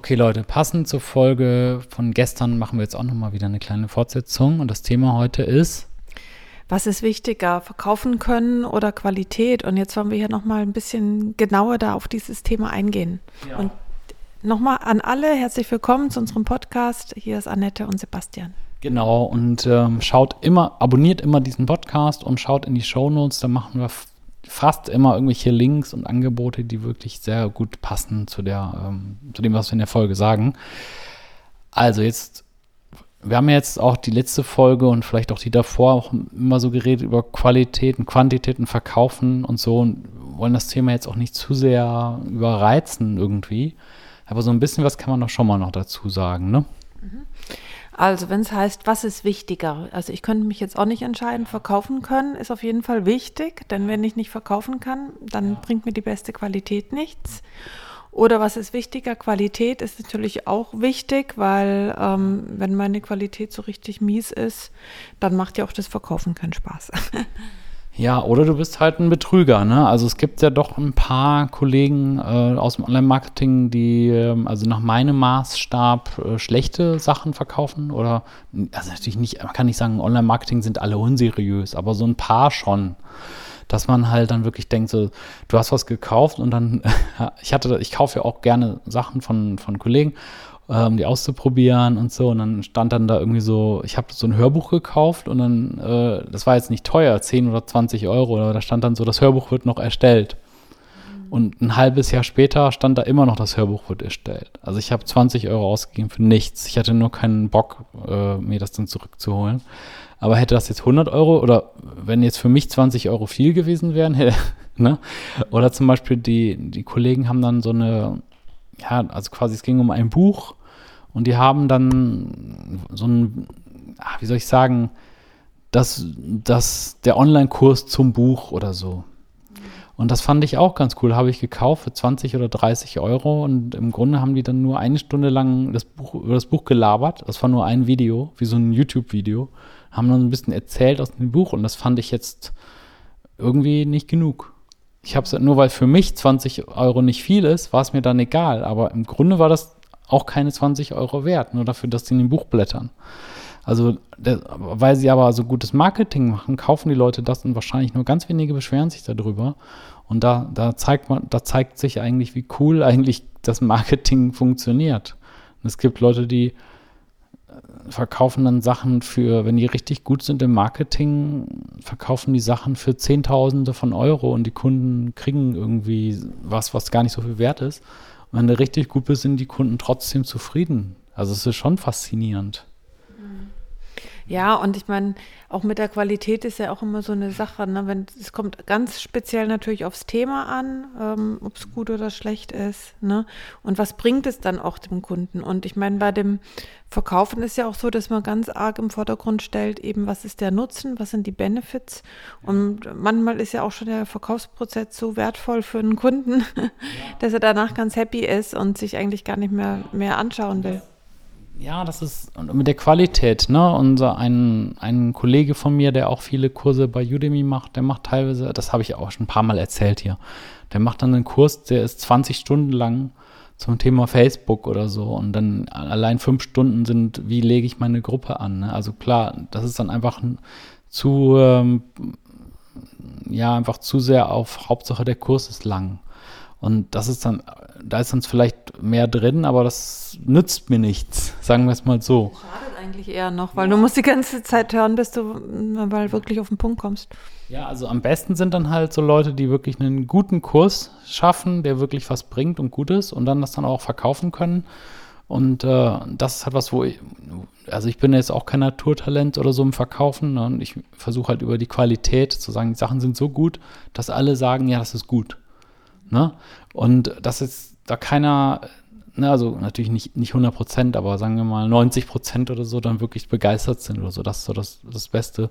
Okay, Leute, passend zur Folge von gestern machen wir jetzt auch nochmal wieder eine kleine Fortsetzung. Und das Thema heute ist. Was ist wichtiger, verkaufen können oder Qualität? Und jetzt wollen wir hier nochmal ein bisschen genauer da auf dieses Thema eingehen. Ja. Und nochmal an alle herzlich willkommen zu unserem Podcast. Hier ist Annette und Sebastian. Genau, und ähm, schaut immer, abonniert immer diesen Podcast und schaut in die Show Notes. Da machen wir fast immer irgendwelche Links und Angebote, die wirklich sehr gut passen zu, der, ähm, zu dem, was wir in der Folge sagen. Also jetzt, wir haben jetzt auch die letzte Folge und vielleicht auch die davor auch immer so geredet über Qualitäten, Quantitäten, Verkaufen und so und wollen das Thema jetzt auch nicht zu sehr überreizen irgendwie. Aber so ein bisschen was kann man doch schon mal noch dazu sagen, ne? Mhm. Also wenn es heißt, was ist wichtiger? Also ich könnte mich jetzt auch nicht entscheiden. Verkaufen können ist auf jeden Fall wichtig, denn wenn ich nicht verkaufen kann, dann bringt mir die beste Qualität nichts. Oder was ist wichtiger? Qualität ist natürlich auch wichtig, weil ähm, wenn meine Qualität so richtig mies ist, dann macht ja auch das Verkaufen keinen Spaß. Ja, oder du bist halt ein Betrüger, ne? Also es gibt ja doch ein paar Kollegen äh, aus dem Online-Marketing, die äh, also nach meinem Maßstab äh, schlechte Sachen verkaufen. Oder also natürlich nicht, man kann nicht sagen, Online-Marketing sind alle unseriös, aber so ein paar schon. Dass man halt dann wirklich denkt, so, du hast was gekauft und dann, ich hatte, ich kaufe ja auch gerne Sachen von, von Kollegen um die auszuprobieren und so. Und dann stand dann da irgendwie so, ich habe so ein Hörbuch gekauft und dann, äh, das war jetzt nicht teuer, 10 oder 20 Euro, aber da stand dann so, das Hörbuch wird noch erstellt. Und ein halbes Jahr später stand da immer noch, das Hörbuch wird erstellt. Also ich habe 20 Euro ausgegeben für nichts. Ich hatte nur keinen Bock, äh, mir das dann zurückzuholen. Aber hätte das jetzt 100 Euro oder wenn jetzt für mich 20 Euro viel gewesen wären, ne? Oder zum Beispiel die, die Kollegen haben dann so eine, ja, also quasi es ging um ein Buch und die haben dann so ein, ah, wie soll ich sagen, das, das, der Online-Kurs zum Buch oder so. Und das fand ich auch ganz cool. Habe ich gekauft für 20 oder 30 Euro. Und im Grunde haben die dann nur eine Stunde lang das Buch, über das Buch gelabert. Das war nur ein Video, wie so ein YouTube-Video. Haben dann ein bisschen erzählt aus dem Buch. Und das fand ich jetzt irgendwie nicht genug. Ich habe es nur, weil für mich 20 Euro nicht viel ist, war es mir dann egal. Aber im Grunde war das auch keine 20 Euro wert, nur dafür, dass sie in dem Buch blättern. Also, der, weil sie aber so gutes Marketing machen, kaufen die Leute das und wahrscheinlich nur ganz wenige beschweren sich darüber. Und da, da zeigt man, da zeigt sich eigentlich, wie cool eigentlich das Marketing funktioniert. Und es gibt Leute, die äh, verkaufen dann Sachen für, wenn die richtig gut sind im Marketing, verkaufen die Sachen für Zehntausende von Euro und die Kunden kriegen irgendwie was, was gar nicht so viel wert ist wenn du richtig gut bist, sind die Kunden trotzdem zufrieden. Also es ist schon faszinierend. Ja, und ich meine, auch mit der Qualität ist ja auch immer so eine Sache. Ne? Wenn, es kommt ganz speziell natürlich aufs Thema an, ähm, ob es gut oder schlecht ist. Ne? Und was bringt es dann auch dem Kunden? Und ich meine, bei dem Verkaufen ist ja auch so, dass man ganz arg im Vordergrund stellt, eben was ist der Nutzen, was sind die Benefits. Und manchmal ist ja auch schon der Verkaufsprozess so wertvoll für einen Kunden, dass er danach ganz happy ist und sich eigentlich gar nicht mehr, mehr anschauen will. Ja, das ist mit der Qualität, ne? Unser ein, ein Kollege von mir, der auch viele Kurse bei Udemy macht, der macht teilweise, das habe ich auch schon ein paar Mal erzählt hier, der macht dann einen Kurs, der ist 20 Stunden lang zum Thema Facebook oder so und dann allein fünf Stunden sind, wie lege ich meine Gruppe an. Ne? Also klar, das ist dann einfach zu, ähm, ja, einfach zu sehr auf Hauptsache der Kurs ist lang. Und das ist dann, da ist dann vielleicht mehr drin, aber das nützt mir nichts, sagen wir es mal so. Schadet eigentlich eher noch, weil du musst die ganze Zeit hören, bis du mal wirklich auf den Punkt kommst. Ja, also am besten sind dann halt so Leute, die wirklich einen guten Kurs schaffen, der wirklich was bringt und gut ist und dann das dann auch verkaufen können. Und äh, das ist halt was, wo ich, also ich bin jetzt auch kein Naturtalent oder so im Verkaufen. Ne? Und ich versuche halt über die Qualität zu sagen, die Sachen sind so gut, dass alle sagen, ja, das ist gut. Ne? Und dass jetzt da keiner, ne, also natürlich nicht, nicht 100 Prozent, aber sagen wir mal 90 Prozent oder so dann wirklich begeistert sind oder so. Das ist so das, das Beste.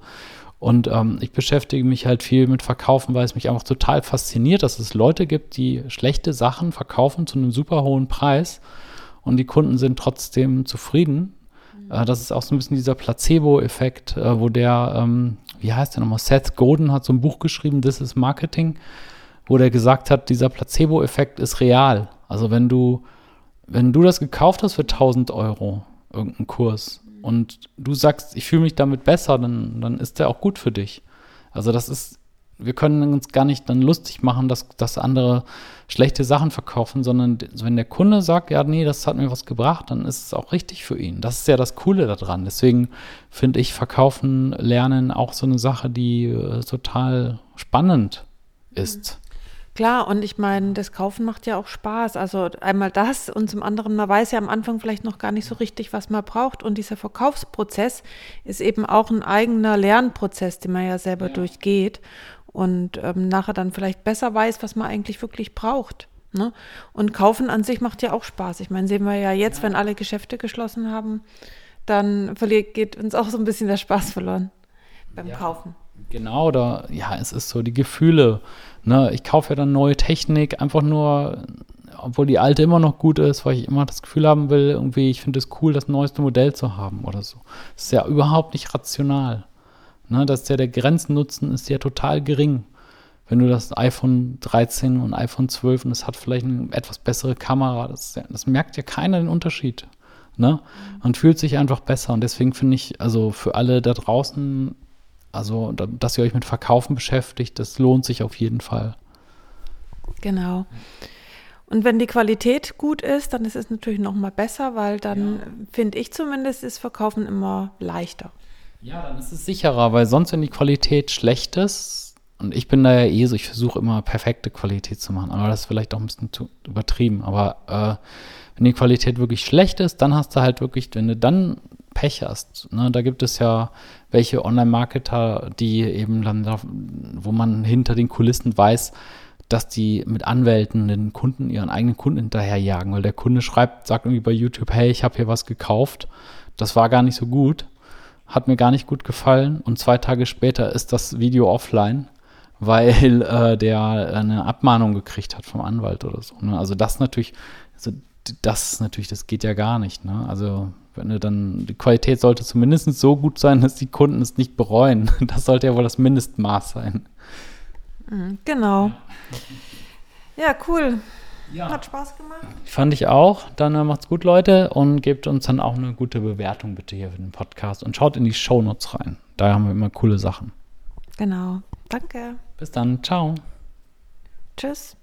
Und ähm, ich beschäftige mich halt viel mit Verkaufen, weil es mich einfach total fasziniert, dass es Leute gibt, die schlechte Sachen verkaufen zu einem super hohen Preis und die Kunden sind trotzdem zufrieden. Mhm. Äh, das ist auch so ein bisschen dieser Placebo-Effekt, äh, wo der, ähm, wie heißt der nochmal, Seth Godin hat so ein Buch geschrieben, This is Marketing wo der gesagt hat, dieser Placebo-Effekt ist real. Also wenn du, wenn du das gekauft hast für 1000 Euro, irgendeinen Kurs, und du sagst, ich fühle mich damit besser, dann, dann ist der auch gut für dich. Also das ist, wir können uns gar nicht dann lustig machen, dass, dass andere schlechte Sachen verkaufen, sondern wenn der Kunde sagt, ja, nee, das hat mir was gebracht, dann ist es auch richtig für ihn. Das ist ja das Coole daran. Deswegen finde ich Verkaufen, Lernen auch so eine Sache, die äh, total spannend ist. Klar, und ich meine, das Kaufen macht ja auch Spaß. Also einmal das und zum anderen, man weiß ja am Anfang vielleicht noch gar nicht so richtig, was man braucht. Und dieser Verkaufsprozess ist eben auch ein eigener Lernprozess, den man ja selber ja. durchgeht und ähm, nachher dann vielleicht besser weiß, was man eigentlich wirklich braucht. Ne? Und Kaufen an sich macht ja auch Spaß. Ich meine, sehen wir ja jetzt, ja. wenn alle Geschäfte geschlossen haben, dann verliert, geht uns auch so ein bisschen der Spaß verloren beim ja. Kaufen. Genau, da, ja, es ist so die Gefühle. Ne? Ich kaufe ja dann neue Technik, einfach nur, obwohl die alte immer noch gut ist, weil ich immer das Gefühl haben will, irgendwie, ich finde es cool, das neueste Modell zu haben oder so. Das ist ja überhaupt nicht rational. Ne? Das ist ja der Grenznutzen ist ja total gering. Wenn du das iPhone 13 und iPhone 12 und es hat vielleicht eine etwas bessere Kamera, das, ja, das merkt ja keiner den Unterschied. Ne? Man fühlt sich einfach besser und deswegen finde ich, also für alle da draußen also, dass ihr euch mit Verkaufen beschäftigt, das lohnt sich auf jeden Fall. Genau. Und wenn die Qualität gut ist, dann ist es natürlich noch mal besser, weil dann, ja. finde ich zumindest, ist Verkaufen immer leichter. Ja, dann ist es sicherer, weil sonst, wenn die Qualität schlecht ist, und ich bin da ja eh so, ich versuche immer perfekte Qualität zu machen, aber das ist vielleicht auch ein bisschen zu übertrieben. Aber äh, wenn die Qualität wirklich schlecht ist, dann hast du halt wirklich, wenn du dann Pech hast. Ne? Da gibt es ja welche Online-Marketer, die eben dann, wo man hinter den Kulissen weiß, dass die mit Anwälten den Kunden, ihren eigenen Kunden hinterherjagen, weil der Kunde schreibt, sagt irgendwie bei YouTube, hey, ich habe hier was gekauft, das war gar nicht so gut, hat mir gar nicht gut gefallen und zwei Tage später ist das Video offline, weil äh, der eine Abmahnung gekriegt hat vom Anwalt oder so. Ne? Also das natürlich, also das natürlich, das geht ja gar nicht. Ne? Also wenn du dann, die Qualität sollte zumindest so gut sein, dass die Kunden es nicht bereuen. Das sollte ja wohl das Mindestmaß sein. Mhm, genau. Ja, cool. Ja. Hat Spaß gemacht. Fand ich auch. Dann äh, macht's gut, Leute, und gebt uns dann auch eine gute Bewertung bitte hier für den Podcast und schaut in die Shownotes rein. Da haben wir immer coole Sachen. Genau. Danke. Bis dann. Ciao. Tschüss.